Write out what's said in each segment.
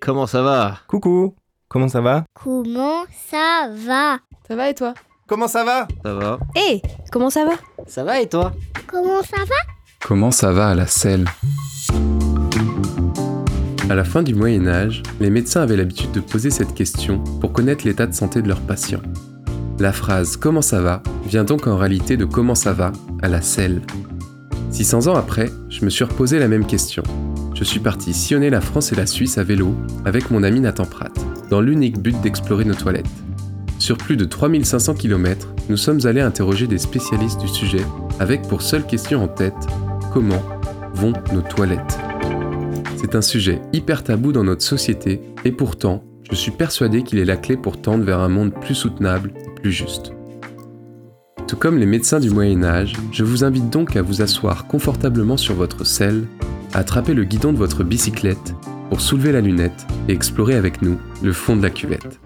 Comment ça va Coucou, comment ça va Comment ça va Ça va et toi? Comment ça va Ça va. Hé Comment ça va? Ça va et toi? Comment ça va? Comment ça va à la selle? À la fin du Moyen Âge, les médecins avaient l'habitude de poser cette question pour connaître l'état de santé de leurs patients. La phrase Comment ça va vient donc en réalité de Comment ça va à la selle. 600 ans après, je me suis reposé la même question. Je suis parti sillonner la France et la Suisse à vélo avec mon ami Nathan Pratt, dans l'unique but d'explorer nos toilettes. Sur plus de 3500 km, nous sommes allés interroger des spécialistes du sujet avec pour seule question en tête comment vont nos toilettes? C'est un sujet hyper tabou dans notre société et pourtant, je suis persuadé qu'il est la clé pour tendre vers un monde plus soutenable et plus juste. Tout comme les médecins du Moyen Âge, je vous invite donc à vous asseoir confortablement sur votre selle, à attraper le guidon de votre bicyclette pour soulever la lunette et explorer avec nous le fond de la cuvette.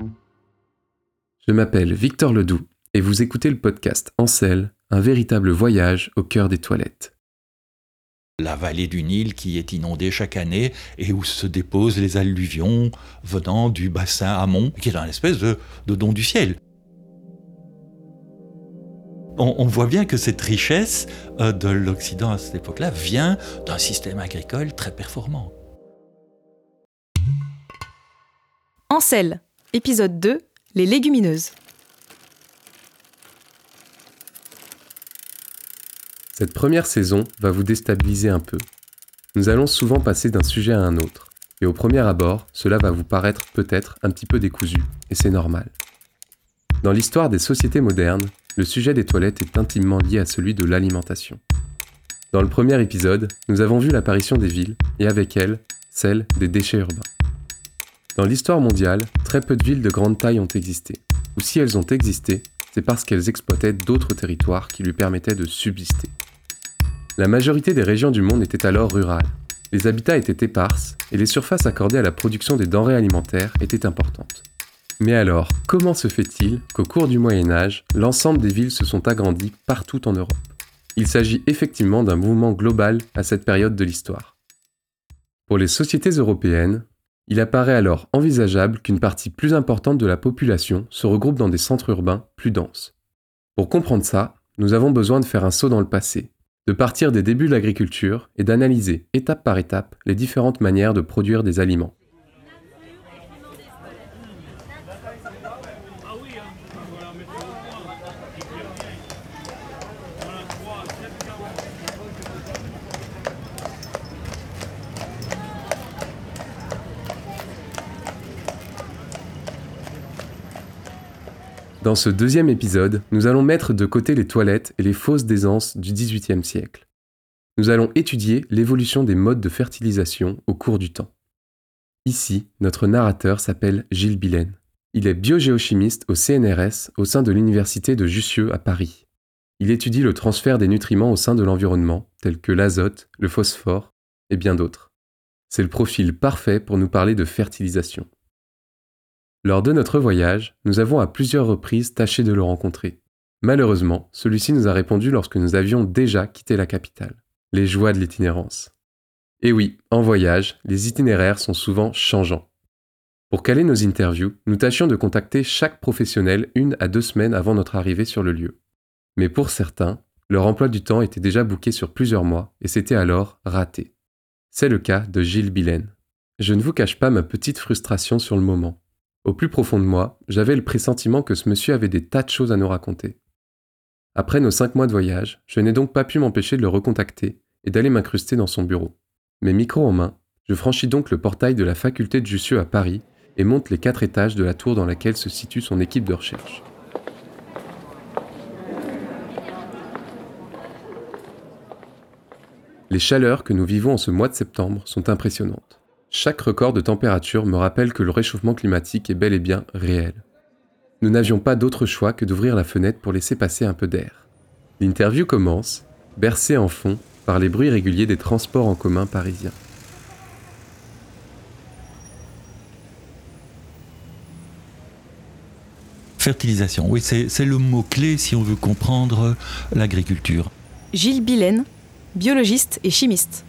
Je m'appelle Victor Ledoux et vous écoutez le podcast selle, un véritable voyage au cœur des toilettes. La vallée du Nil qui est inondée chaque année et où se déposent les alluvions venant du bassin Amont, qui est un espèce de, de don du ciel. On, on voit bien que cette richesse euh, de l'Occident à cette époque-là vient d'un système agricole très performant. En selle, épisode 2, les légumineuses. Cette première saison va vous déstabiliser un peu. Nous allons souvent passer d'un sujet à un autre, et au premier abord, cela va vous paraître peut-être un petit peu décousu, et c'est normal. Dans l'histoire des sociétés modernes, le sujet des toilettes est intimement lié à celui de l'alimentation. Dans le premier épisode, nous avons vu l'apparition des villes, et avec elles, celle des déchets urbains. Dans l'histoire mondiale, très peu de villes de grande taille ont existé, ou si elles ont existé, c'est parce qu'elles exploitaient d'autres territoires qui lui permettaient de subsister. La majorité des régions du monde étaient alors rurales. Les habitats étaient éparses et les surfaces accordées à la production des denrées alimentaires étaient importantes. Mais alors, comment se fait-il qu'au cours du Moyen Âge, l'ensemble des villes se sont agrandies partout en Europe? Il s'agit effectivement d'un mouvement global à cette période de l'histoire. Pour les sociétés européennes, il apparaît alors envisageable qu'une partie plus importante de la population se regroupe dans des centres urbains plus denses. Pour comprendre ça, nous avons besoin de faire un saut dans le passé, de partir des débuts de l'agriculture et d'analyser étape par étape les différentes manières de produire des aliments. Dans ce deuxième épisode, nous allons mettre de côté les toilettes et les fausses d'aisances du XVIIIe siècle. Nous allons étudier l'évolution des modes de fertilisation au cours du temps. Ici, notre narrateur s'appelle Gilles Billen. Il est biogéochimiste au CNRS au sein de l'Université de Jussieu à Paris. Il étudie le transfert des nutriments au sein de l'environnement, tels que l'azote, le phosphore et bien d'autres. C'est le profil parfait pour nous parler de fertilisation. Lors de notre voyage, nous avons à plusieurs reprises tâché de le rencontrer. Malheureusement, celui-ci nous a répondu lorsque nous avions déjà quitté la capitale. Les joies de l'itinérance. Et oui, en voyage, les itinéraires sont souvent changeants. Pour caler nos interviews, nous tâchions de contacter chaque professionnel une à deux semaines avant notre arrivée sur le lieu. Mais pour certains, leur emploi du temps était déjà bouqué sur plusieurs mois et c'était alors raté. C'est le cas de Gilles Billen. Je ne vous cache pas ma petite frustration sur le moment. Au plus profond de moi, j'avais le pressentiment que ce monsieur avait des tas de choses à nous raconter. Après nos cinq mois de voyage, je n'ai donc pas pu m'empêcher de le recontacter et d'aller m'incruster dans son bureau. Mes micros en main, je franchis donc le portail de la faculté de Jussieu à Paris et monte les quatre étages de la tour dans laquelle se situe son équipe de recherche. Les chaleurs que nous vivons en ce mois de septembre sont impressionnantes. Chaque record de température me rappelle que le réchauffement climatique est bel et bien réel. Nous n'avions pas d'autre choix que d'ouvrir la fenêtre pour laisser passer un peu d'air. L'interview commence, bercée en fond par les bruits réguliers des transports en commun parisiens. Fertilisation, oui, c'est le mot-clé si on veut comprendre l'agriculture. Gilles Billen, biologiste et chimiste.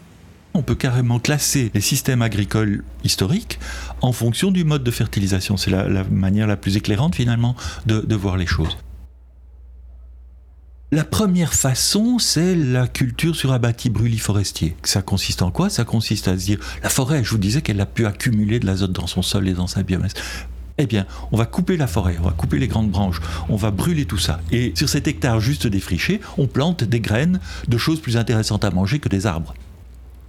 On peut carrément classer les systèmes agricoles historiques en fonction du mode de fertilisation. C'est la, manière la plus éclairante finalement de, voir les choses. La première façon, c'est la culture sur abattis brûlis-forestiers. Ça consiste en quoi? Ça consiste à se dire, la forêt, je vous disais qu'elle a pu accumuler de l'azote dans son sol et dans sa biomasse. Eh bien, on va couper la forêt, on va couper les grandes branches, on va brûler tout ça. Et sur cet hectare juste défriché, on plante des graines de choses plus intéressantes à manger que des arbres.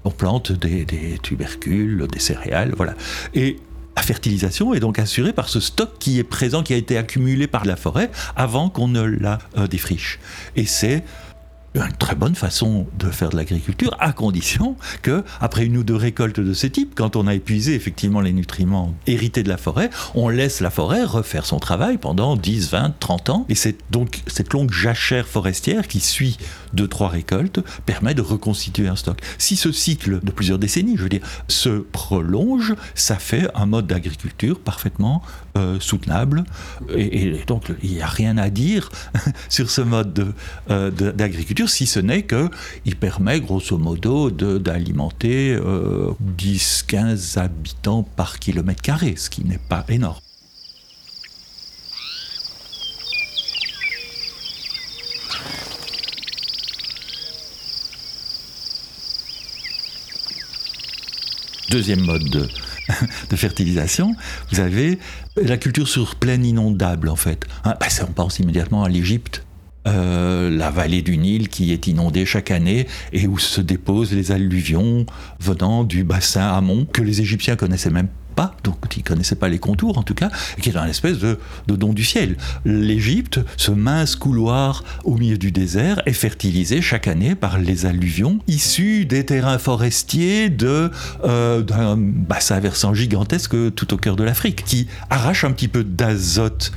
On plante des, tubercules, des céréales, voilà. Et la fertilisation est donc assurée par ce stock qui est présent, qui a été accumulé par la forêt avant qu'on ne la euh, défriche. Et c'est une très bonne façon de faire de l'agriculture, à condition que, après une ou deux récoltes de ce type, quand on a épuisé effectivement les nutriments hérités de la forêt, on laisse la forêt refaire son travail pendant 10, 20, 30 ans. Et c'est donc cette longue jachère forestière qui suit deux, trois récoltes permet de reconstituer un stock. Si ce cycle de plusieurs décennies, je veux dire, se prolonge, ça fait un mode d'agriculture parfaitement euh, soutenable. Et, donc, il n'y a rien à dire sur ce mode euh, d'agriculture, si ce n'est qu'il permet, grosso modo, d'alimenter 10-15 euh, habitants par kilomètre carré, ce qui n'est pas énorme. Deuxième mode de, fertilisation, vous avez la culture sur plaine inondable en fait. Hein, bah, on pense immédiatement à l'Égypte. Euh, la vallée du Nil qui est inondée chaque année et où se déposent les alluvions venant du bassin Amon que les Égyptiens connaissaient même donc ils connaissaient pas les contours en tout cas, et qui est un espèce de, don du ciel. L'Égypte, ce mince couloir au milieu du désert, est fertilisé chaque année par les alluvions issues des terrains forestiers de, euh, d'un bassin versant gigantesque tout au cœur de l'Afrique, qui arrache un petit peu d'azote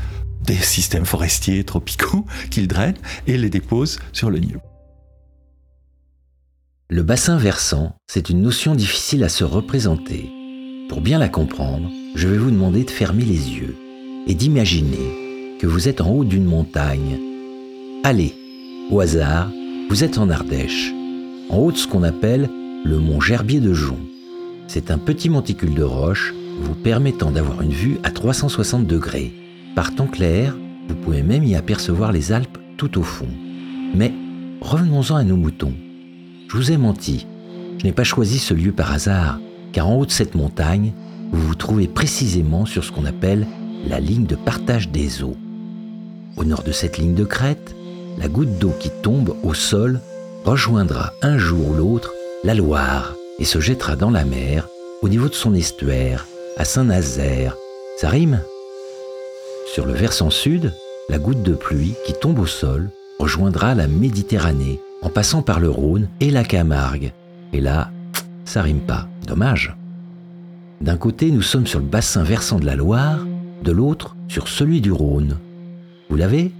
des systèmes forestiers tropicaux qu'ils drainent et les dépose sur le Nil. Le bassin versant, c'est une notion difficile à se représenter. Pour bien la comprendre, je vais vous demander de fermer les yeux et d'imaginer que vous êtes en haut d'une montagne. Allez, au hasard, vous êtes en Ardèche, en haut de ce qu'on appelle le mont Gerbier de Jonc. C'est un petit monticule de roche vous permettant d'avoir une vue à 360 degrés. Par temps clair, vous pouvez même y apercevoir les Alpes tout au fond. Mais revenons-en à nos moutons. Je vous ai menti. Je n'ai pas choisi ce lieu par hasard car en haut de cette montagne, vous vous trouvez précisément sur ce qu'on appelle la ligne de partage des eaux. Au nord de cette ligne de crête, la goutte d'eau qui tombe au sol rejoindra un jour ou l'autre la Loire et se jettera dans la mer au niveau de son estuaire, à Saint-Nazaire. Ça rime? Sur le versant sud, la goutte de pluie qui tombe au sol rejoindra la Méditerranée en passant par le Rhône et la Camargue. Et là, ça rime pas. Dommage. D'un côté, nous sommes sur le bassin versant de la Loire, de l'autre, sur celui du Rhône. Vous l'avez?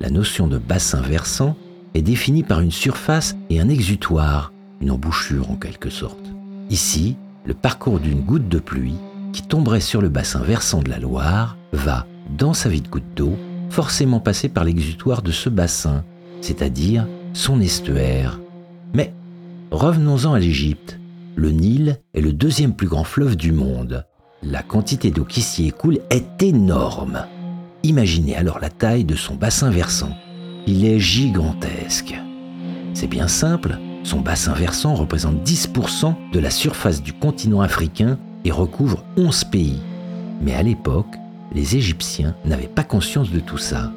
La notion de bassin versant est définie par une surface et un exutoire, une embouchure en quelque sorte. Ici, le parcours d'une goutte de pluie qui tomberait sur le bassin versant de la Loire va, dans sa vie de goutte d'eau, forcément passer par l'exutoire de ce bassin, c'est-à-dire son estuaire. Mais revenons-en à l'Égypte. Le Nil est le deuxième plus grand fleuve du monde. La quantité d'eau qui s'y écoule est énorme. Imaginez alors la taille de son bassin versant. Il est gigantesque. C'est bien simple, son bassin versant représente 10% de la surface du continent africain et recouvre 11 pays. Mais à l'époque, les Égyptiens n'avaient pas conscience de tout ça.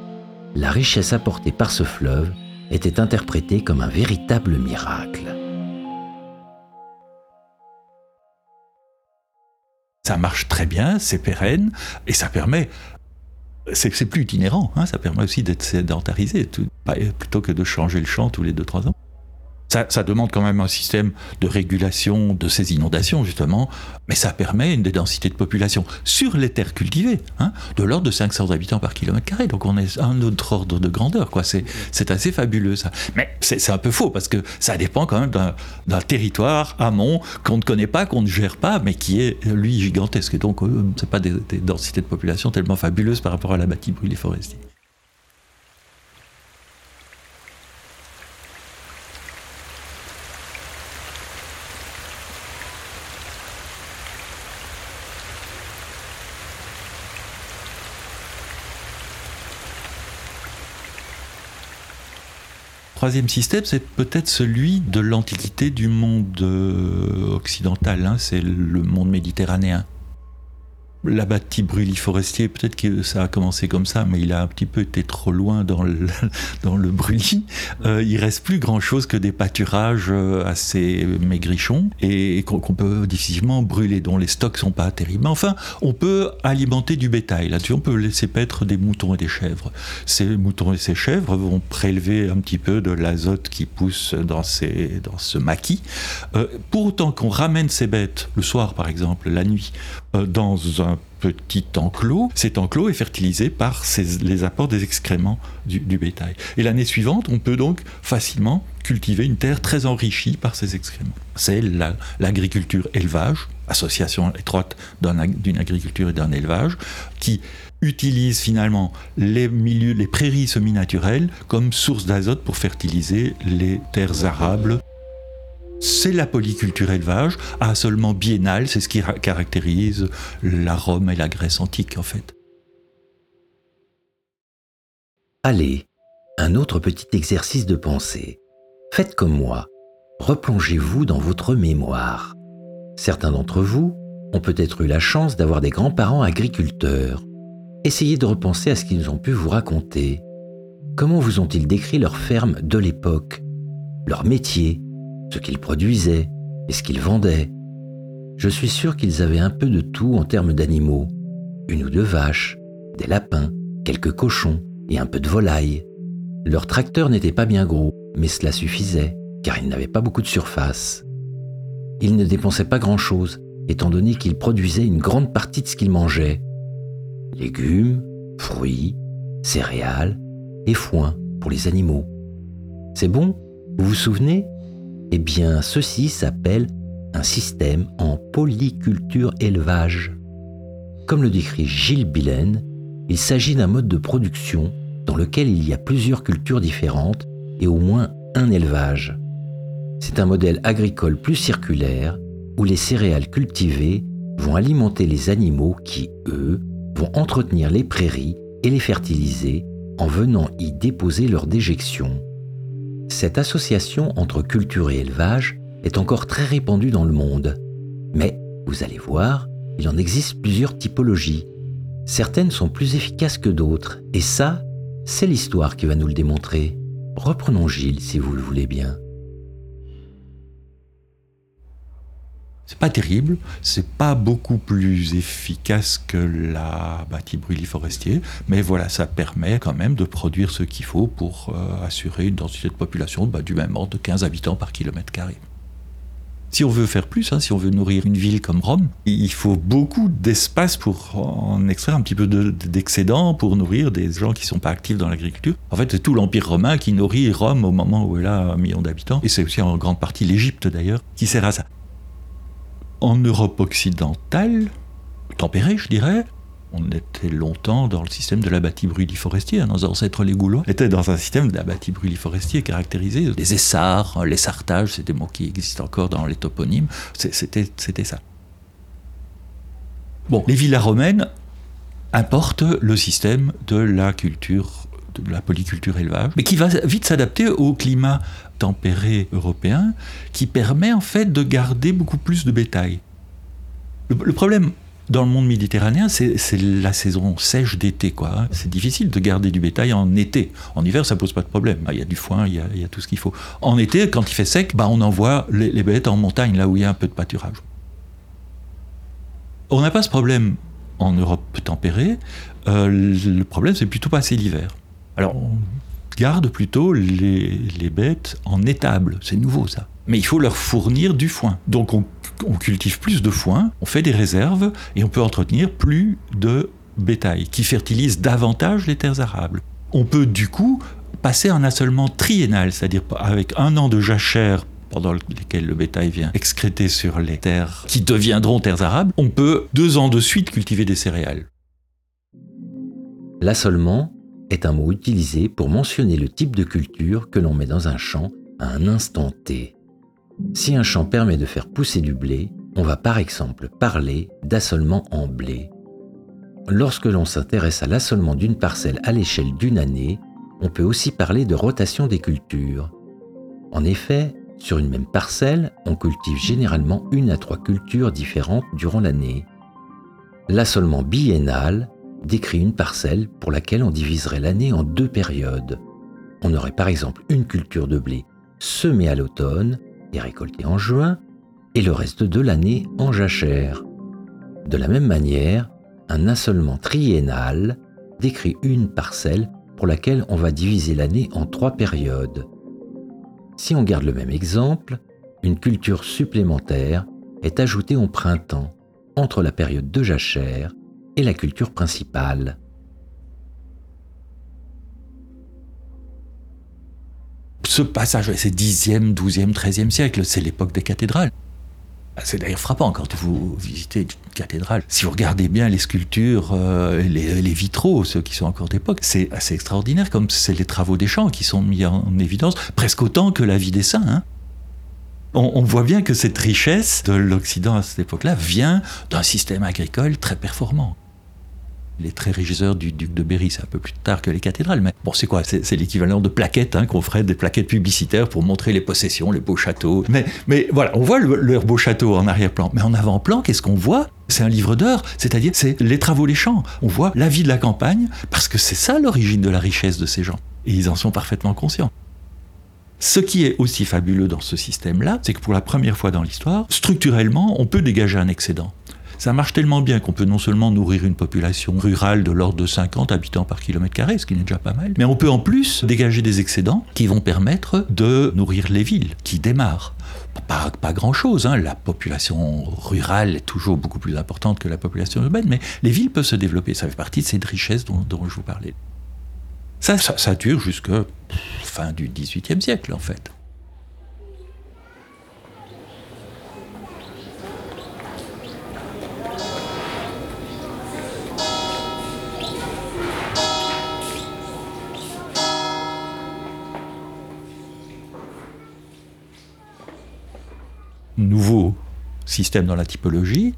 La richesse apportée par ce fleuve était interprétée comme un véritable miracle. Ça marche très bien, c'est pérenne, et ça permet c'est plus itinérant, hein, ça permet aussi d'être sédentarisé, plutôt que de changer le champ tous les 2-3 ans. Ça, demande quand même un système de régulation de ces inondations, justement, mais ça permet une densités de population sur les terres cultivées, hein, de l'ordre de 500 habitants par kilomètre carré. Donc on est à un autre ordre de grandeur, quoi. C'est assez fabuleux, ça. Mais c'est un peu faux, parce que ça dépend quand même d'un territoire amont qu'on ne connaît pas, qu'on ne gère pas, mais qui est, lui, gigantesque. Donc, euh, c'est pas des, densités de population tellement fabuleuses par rapport à la bâtie brûlée forestier. Troisième système, c'est peut-être celui de l'antiquité du monde euh, occidental, hein, c'est le monde méditerranéen l'abbati brûlis forestier, peut-être que ça a commencé comme ça, mais il a un petit peu été trop loin dans le, dans le brûlis. Euh, il reste plus grand-chose que des pâturages euh, assez maigrichons et, qu'on peut difficilement brûler, dont les stocks sont pas terribles. Mais enfin, on peut alimenter du bétail. Là-dessus, on peut laisser paître des moutons et des chèvres. Ces moutons et ces chèvres vont prélever un petit peu de l'azote qui pousse dans, ces, dans ce maquis. Euh, pour autant qu'on ramène ces bêtes le soir, par exemple, la nuit, dans un petit enclos. Cet enclos est fertilisé par les apports des excréments du, bétail. Et l'année suivante, on peut donc facilement cultiver une terre très enrichie par ces excréments. C'est l'agriculture élevage, association étroite d'une agriculture et d'un élevage, qui utilise finalement les prairies semi-naturelles comme source d'azote pour fertiliser les terres arables c'est la polyculture élevage, à seulement biennale, c'est ce qui caractérise la Rome et la Grèce antique en fait. Allez, un autre petit exercice de pensée. Faites comme moi, replongez-vous dans votre mémoire. Certains d'entre vous ont peut-être eu la chance d'avoir des grands-parents agriculteurs. Essayez de repenser à ce qu'ils ont pu vous raconter. Comment vous ont-ils décrit leur ferme de l'époque, leur métier, ce qu'ils produisaient et ce qu'ils vendaient. Je suis sûr qu'ils avaient un peu de tout en termes d'animaux. Une ou deux vaches, des lapins, quelques cochons et un peu de volailles. Leur tracteur n'était pas bien gros, mais cela suffisait, car ils n'avaient pas beaucoup de surface. Ils ne dépensaient pas grand-chose, étant donné qu'ils produisaient une grande partie de ce qu'ils mangeaient. Légumes, fruits, céréales et foin pour les animaux. C'est bon? Vous vous souvenez? Eh bien, ceci s'appelle un système en polyculture élevage. Comme le décrit Gilles Billen, il s'agit d'un mode de production dans lequel il y a plusieurs cultures différentes et au moins un élevage. C'est un modèle agricole plus circulaire où les céréales cultivées vont alimenter les animaux qui, eux, vont entretenir les prairies et les fertiliser en venant y déposer leurs déjections. Cette association entre culture et élevage est encore très répandue dans le monde. Mais, vous allez voir, il en existe plusieurs typologies. Certaines sont plus efficaces que d'autres, et ça, c'est l'histoire qui va nous le démontrer. Reprenons Gilles si vous le voulez bien. C'est pas terrible, c'est pas beaucoup plus efficace que la brûlis forestier, mais voilà, ça permet quand même de produire ce qu'il faut pour euh, assurer une densité de population bah, du même ordre de 15 habitants par kilomètre carré. Si on veut faire plus, hein, si on veut nourrir une ville comme Rome, il faut beaucoup d'espace pour en extraire un petit peu d'excédent pour nourrir des gens qui ne sont pas actifs dans l'agriculture. En fait, c'est tout l'Empire romain qui nourrit Rome au moment où elle a un million d'habitants. Et c'est aussi en grande partie l'Égypte d'ailleurs qui sert à ça en Europe occidentale, tempérée je dirais, on était longtemps dans le système de l'abattis brûlis forestier. Hein, nos ancêtres les Gaulois étaient dans un système d'abattis brûlis forestier caractérisé des essarts, les sartages, c'est des mots qui existent encore dans les toponymes. C'était ça. Bon, les villas romaines importent le système de la culture, de la polyculture élevage, mais qui va vite s'adapter au climat tempéré européen qui permet en fait de garder beaucoup plus de bétail. Le, problème dans le monde méditerranéen, c'est la saison sèche d'été. C'est difficile de garder du bétail en été. En hiver, ça pose pas de problème. Il y a du foin, il y a, tout ce qu'il faut. En été, quand il fait sec, bah, on envoie les, les bêtes en montagne, là où il y a un peu de pâturage. On n'a pas ce problème en Europe tempérée. Euh, le problème, c'est plutôt passer l'hiver. Alors, garde plutôt les, bêtes en étable. C'est nouveau ça. Mais il faut leur fournir du foin. Donc on, cultive plus de foin, on fait des réserves et on peut entretenir plus de bétail qui fertilise davantage les terres arables. On peut du coup passer un assolement triennal, c'est-à-dire avec un an de jachère pendant lesquels le bétail vient excréter sur les terres qui deviendront terres arables, on peut deux ans de suite cultiver des céréales. L'assolement, est un mot utilisé pour mentionner le type de culture que l'on met dans un champ à un instant T. Si un champ permet de faire pousser du blé, on va par exemple parler d'assolement en blé. Lorsque l'on s'intéresse à l'assolement d'une parcelle à l'échelle d'une année, on peut aussi parler de rotation des cultures. En effet, sur une même parcelle, on cultive généralement une à trois cultures différentes durant l'année. L'assolement biennal décrit une parcelle pour laquelle on diviserait l'année en deux périodes. On aurait par exemple une culture de blé semée à l'automne et récoltée en juin, et le reste de l'année en jachère. De la même manière, un assolement triennal décrit une parcelle pour laquelle on va diviser l'année en trois périodes. Si on garde le même exemple, une culture supplémentaire est ajoutée au printemps, entre la période de jachère et la culture principale. Ce passage, c'est 10e, 12e, 13e siècle, c'est l'époque des cathédrales. C'est d'ailleurs frappant quand vous visitez une cathédrale. Si vous regardez bien les sculptures, euh, les, vitraux, ceux qui sont encore d'époque, c'est assez extraordinaire, comme c'est les travaux des champs qui sont mis en évidence, presque autant que la vie des saints. Hein. On, voit bien que cette richesse de l'Occident à cette époque-là vient d'un système agricole très performant les très régisseurs du duc de Berry, c'est un peu plus tard que les cathédrales, mais bon, c'est quoi? C'est l'équivalent de plaquettes, hein, qu'on ferait des plaquettes publicitaires pour montrer les possessions, les beaux châteaux. Mais, mais voilà, on voit leur beau château en arrière-plan. Mais en avant-plan, qu'est-ce qu'on voit? C'est un livre d'heures, c'est-à-dire c'est les travaux, les champs. On voit la vie de la campagne, parce que c'est ça l'origine de la richesse de ces gens. Et ils en sont parfaitement conscients. Ce qui est aussi fabuleux dans ce système-là, c'est que pour la première fois dans l'histoire, structurellement, on peut dégager un excédent. Ça marche tellement bien qu'on peut non seulement nourrir une population rurale de l'ordre de 50 habitants par kilomètre carré, ce qui n'est déjà pas mal, mais on peut en plus dégager des excédents qui vont permettre de nourrir les villes qui démarrent. Pas, grand-chose, hein. la population rurale est toujours beaucoup plus importante que la population urbaine, mais les villes peuvent se développer, ça fait partie de cette richesse dont, je vous parlais. Ça, ça, ça dure jusqu'à fin du XVIIIe siècle en fait. Nouveau système dans la typologie.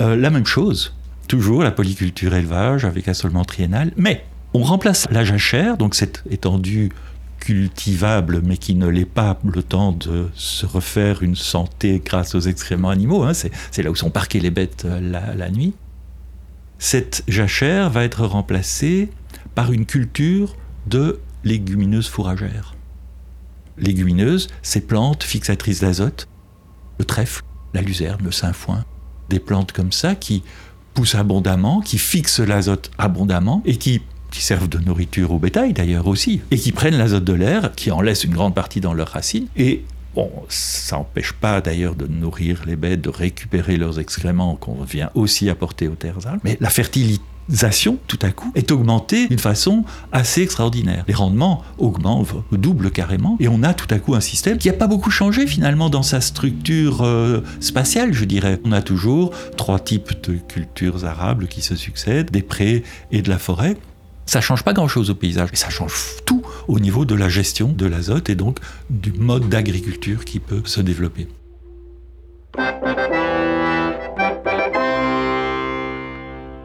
Euh, la même chose, toujours la polyculture élevage avec assolement triennal, mais on remplace la jachère, donc cette étendue cultivable mais qui ne l'est pas le temps de se refaire une santé grâce aux excréments animaux, hein, c'est là où sont parquées les bêtes euh, la, la nuit. Cette jachère va être remplacée par une culture de légumineuses fourragères. Légumineuses, ces plantes fixatrices d'azote le trèfle, la luzerne, le sainfoin, des plantes comme ça qui poussent abondamment, qui fixent l'azote abondamment et qui, servent de nourriture au bétail d'ailleurs aussi, et qui prennent l'azote de l'air, qui en laissent une grande partie dans leurs racines, et Bon, ça n'empêche pas d'ailleurs de nourrir les bêtes, de récupérer leurs excréments qu'on vient aussi apporter aux terres. Mais la fertilité tout à coup, est augmentée d'une façon assez extraordinaire. Les rendements augmentent, doublent carrément, et on a tout à coup un système qui n'a pas beaucoup changé finalement dans sa structure euh, spatiale, je dirais. On a toujours trois types de cultures arables qui se succèdent, des prés et de la forêt. Ça change pas grand-chose au paysage, mais ça change tout au niveau de la gestion de l'azote et donc du mode d'agriculture qui peut se développer.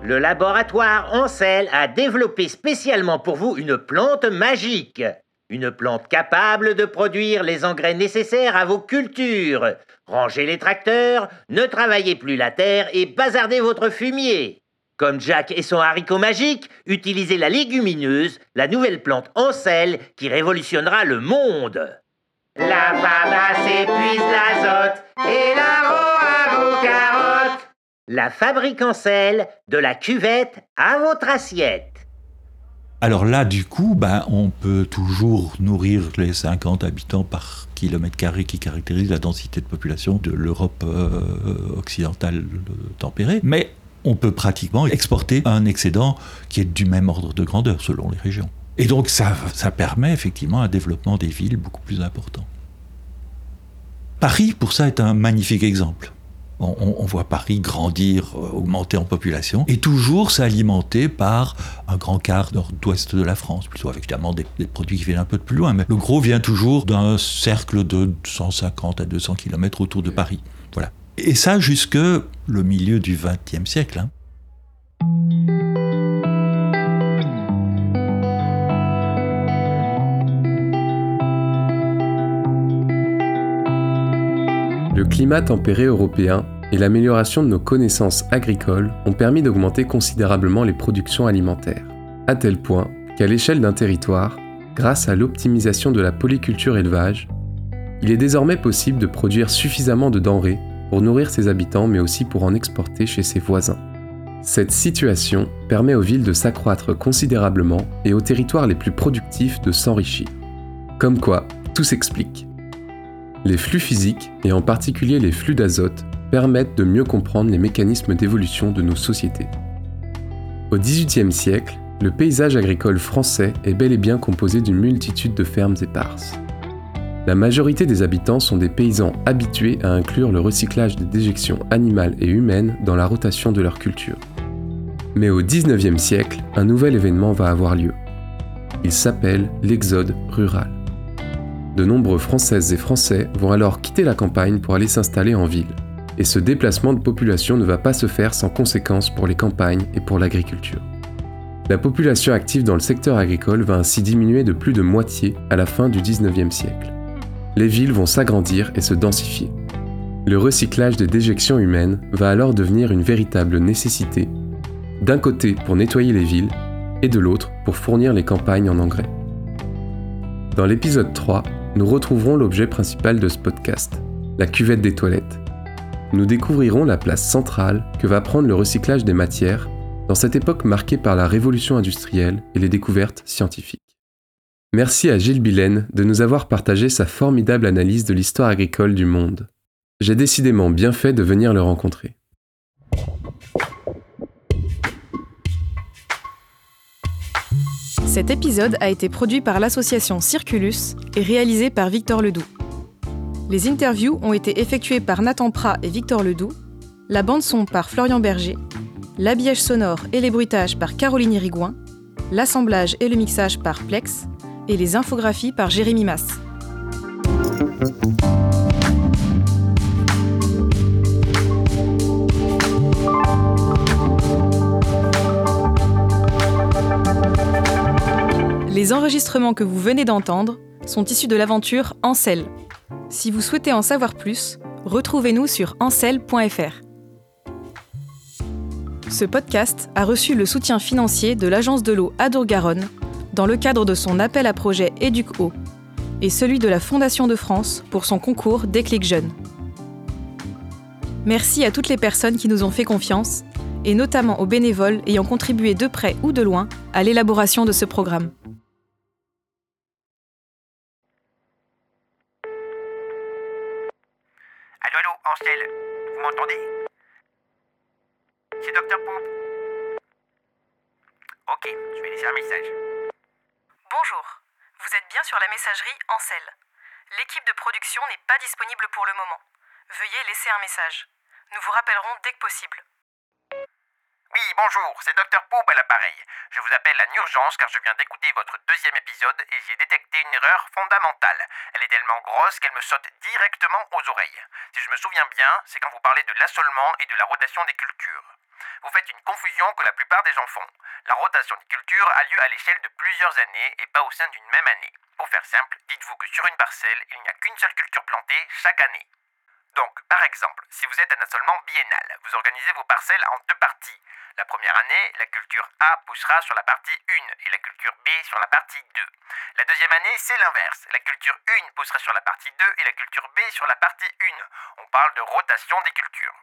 Le laboratoire Ancel a développé spécialement pour vous une plante magique. Une plante capable de produire les engrais nécessaires à vos cultures. Rangez les tracteurs, ne travaillez plus la terre et bazardez votre fumier. Comme Jack et son haricot magique, utilisez la légumineuse, la nouvelle plante Ancel qui révolutionnera le monde. La femme épuise l'azote et la à vos carottes. La fabrique en de la cuvette à votre assiette. Alors là, du coup, ben, on peut toujours nourrir les 50 habitants par kilomètre carré qui caractérisent la densité de population de l'Europe euh, occidentale tempérée, mais on peut pratiquement exporter un excédent qui est du même ordre de grandeur selon les régions. Et donc ça, ça permet effectivement un développement des villes beaucoup plus important. Paris, pour ça, est un magnifique exemple on, voit Paris grandir, euh, augmenter en population, et toujours s'alimenter par un grand quart nord-ouest de la France, plutôt avec évidemment des, produits qui viennent un peu de plus loin, mais le gros vient toujours d'un cercle de 150 à 200 km autour de Paris. Voilà. Et ça jusque le milieu du XXe siècle. 20 siècle. 20 siècle. Hein. Le climat tempéré européen et l'amélioration de nos connaissances agricoles ont permis d'augmenter considérablement les productions alimentaires, à tel point qu'à l'échelle d'un territoire, grâce à l'optimisation de la polyculture élevage, il est désormais possible de produire suffisamment de denrées pour nourrir ses habitants mais aussi pour en exporter chez ses voisins. Cette situation permet aux villes de s'accroître considérablement et aux territoires les plus productifs de s'enrichir. Comme quoi, tout s'explique. Les flux physiques, et en particulier les flux d'azote, permettent de mieux comprendre les mécanismes d'évolution de nos sociétés. Au XVIIIe siècle, le paysage agricole français est bel et bien composé d'une multitude de fermes éparses. La majorité des habitants sont des paysans habitués à inclure le recyclage des déjections animales et humaines dans la rotation de leur culture. Mais au XIXe siècle, un nouvel événement va avoir lieu. Il s'appelle l'exode rural. De nombreux Françaises et Français vont alors quitter la campagne pour aller s'installer en ville et ce déplacement de population ne va pas se faire sans conséquences pour les campagnes et pour l'agriculture. La population active dans le secteur agricole va ainsi diminuer de plus de moitié à la fin du 19e siècle. Les villes vont s'agrandir et se densifier. Le recyclage des déjections humaines va alors devenir une véritable nécessité, d'un côté pour nettoyer les villes et de l'autre pour fournir les campagnes en engrais. Dans l'épisode 3, nous retrouverons l'objet principal de ce podcast, la cuvette des toilettes, nous découvrirons la place centrale que va prendre le recyclage des matières dans cette époque marquée par la révolution industrielle et les découvertes scientifiques. Merci à Gilles Billen de nous avoir partagé sa formidable analyse de l'histoire agricole du monde. J'ai décidément bien fait de venir le rencontrer. Cet épisode a été produit par l'association Circulus et réalisé par Victor Ledoux. Les interviews ont été effectuées par Nathan Prat et Victor Ledoux, la bande-son par Florian Berger, l'habillage sonore et les bruitages par Caroline Rigouin, l'assemblage et le mixage par Plex, et les infographies par Jérémy Mass. Les enregistrements que vous venez d'entendre sont issus de l'aventure Ancel, si vous souhaitez en savoir plus, retrouvez-nous sur ancel.fr. Ce podcast a reçu le soutien financier de l'Agence de l'eau Adour-Garonne dans le cadre de son appel à projet Éduc-Eau et celui de la Fondation de France pour son concours Déclic Jeune. Merci à toutes les personnes qui nous ont fait confiance et notamment aux bénévoles ayant contribué de près ou de loin à l'élaboration de ce programme. vous m'entendez C'est Docteur Poop. Ok, je vais laisser un message. Bonjour, vous êtes bien sur la L'équipe de production n'est pas disponible pour le moment. Veuillez laisser un message. Nous vous rappellerons dès que possible. Oui, bonjour, c'est Dr Poop à l'appareil. Je vous appelle en urgence car je viens d'écouter votre deuxième épisode et j'ai détecté une erreur fondamentale. Elle est tellement grosse qu'elle me saute directement aux oreilles. Si je me souviens bien, c'est quand vous parlez de l'assolement et de la rotation des cultures. Vous faites une confusion que la plupart des gens font. La rotation des cultures a lieu à l'échelle de plusieurs années et pas au sein d'une même année. Pour faire simple, dites-vous que sur une parcelle, il n'y a qu'une seule culture plantée chaque année. Donc, par exemple, si vous êtes un assolement biennal, vous organisez vos parcelles en deux parties. La première année, la culture A poussera sur la partie 1 et la culture B sur la partie 2. La deuxième année, c'est l'inverse. La culture 1 poussera sur la partie 2 et la culture B sur la partie 1. On parle de rotation des cultures.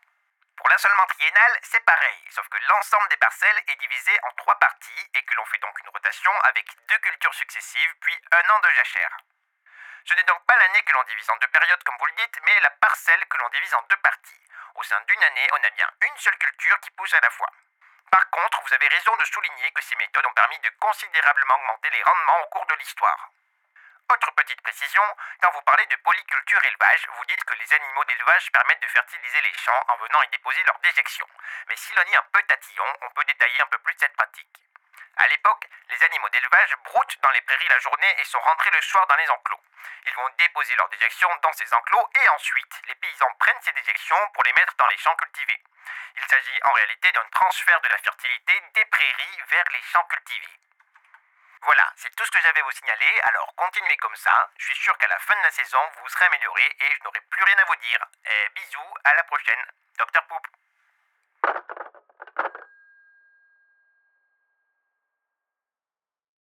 Pour l'assolement triennal, c'est pareil, sauf que l'ensemble des parcelles est divisé en trois parties et que l'on fait donc une rotation avec deux cultures successives puis un an de jachère. Ce n'est donc pas l'année que l'on divise en deux périodes comme vous le dites, mais la parcelle que l'on divise en deux parties. Au sein d'une année, on a bien une seule culture qui pousse à la fois. Par contre, vous avez raison de souligner que ces méthodes ont permis de considérablement augmenter les rendements au cours de l'histoire. Autre petite précision, quand vous parlez de polyculture élevage, vous dites que les animaux d'élevage permettent de fertiliser les champs en venant y déposer leurs déjections. Mais si l'on est un peu tatillon, on peut détailler un peu plus cette pratique. À l'époque, les animaux d'élevage broutent dans les prairies la journée et sont rentrés le soir dans les enclos. Ils vont déposer leurs déjections dans ces enclos et ensuite, les paysans prennent ces déjections pour les mettre dans les champs cultivés. Il s'agit en réalité d'un transfert de la fertilité des prairies vers les champs cultivés. Voilà, c'est tout ce que j'avais à vous signaler, alors continuez comme ça. Je suis sûr qu'à la fin de la saison, vous serez amélioré et je n'aurai plus rien à vous dire. Et bisous, à la prochaine. Docteur Poop.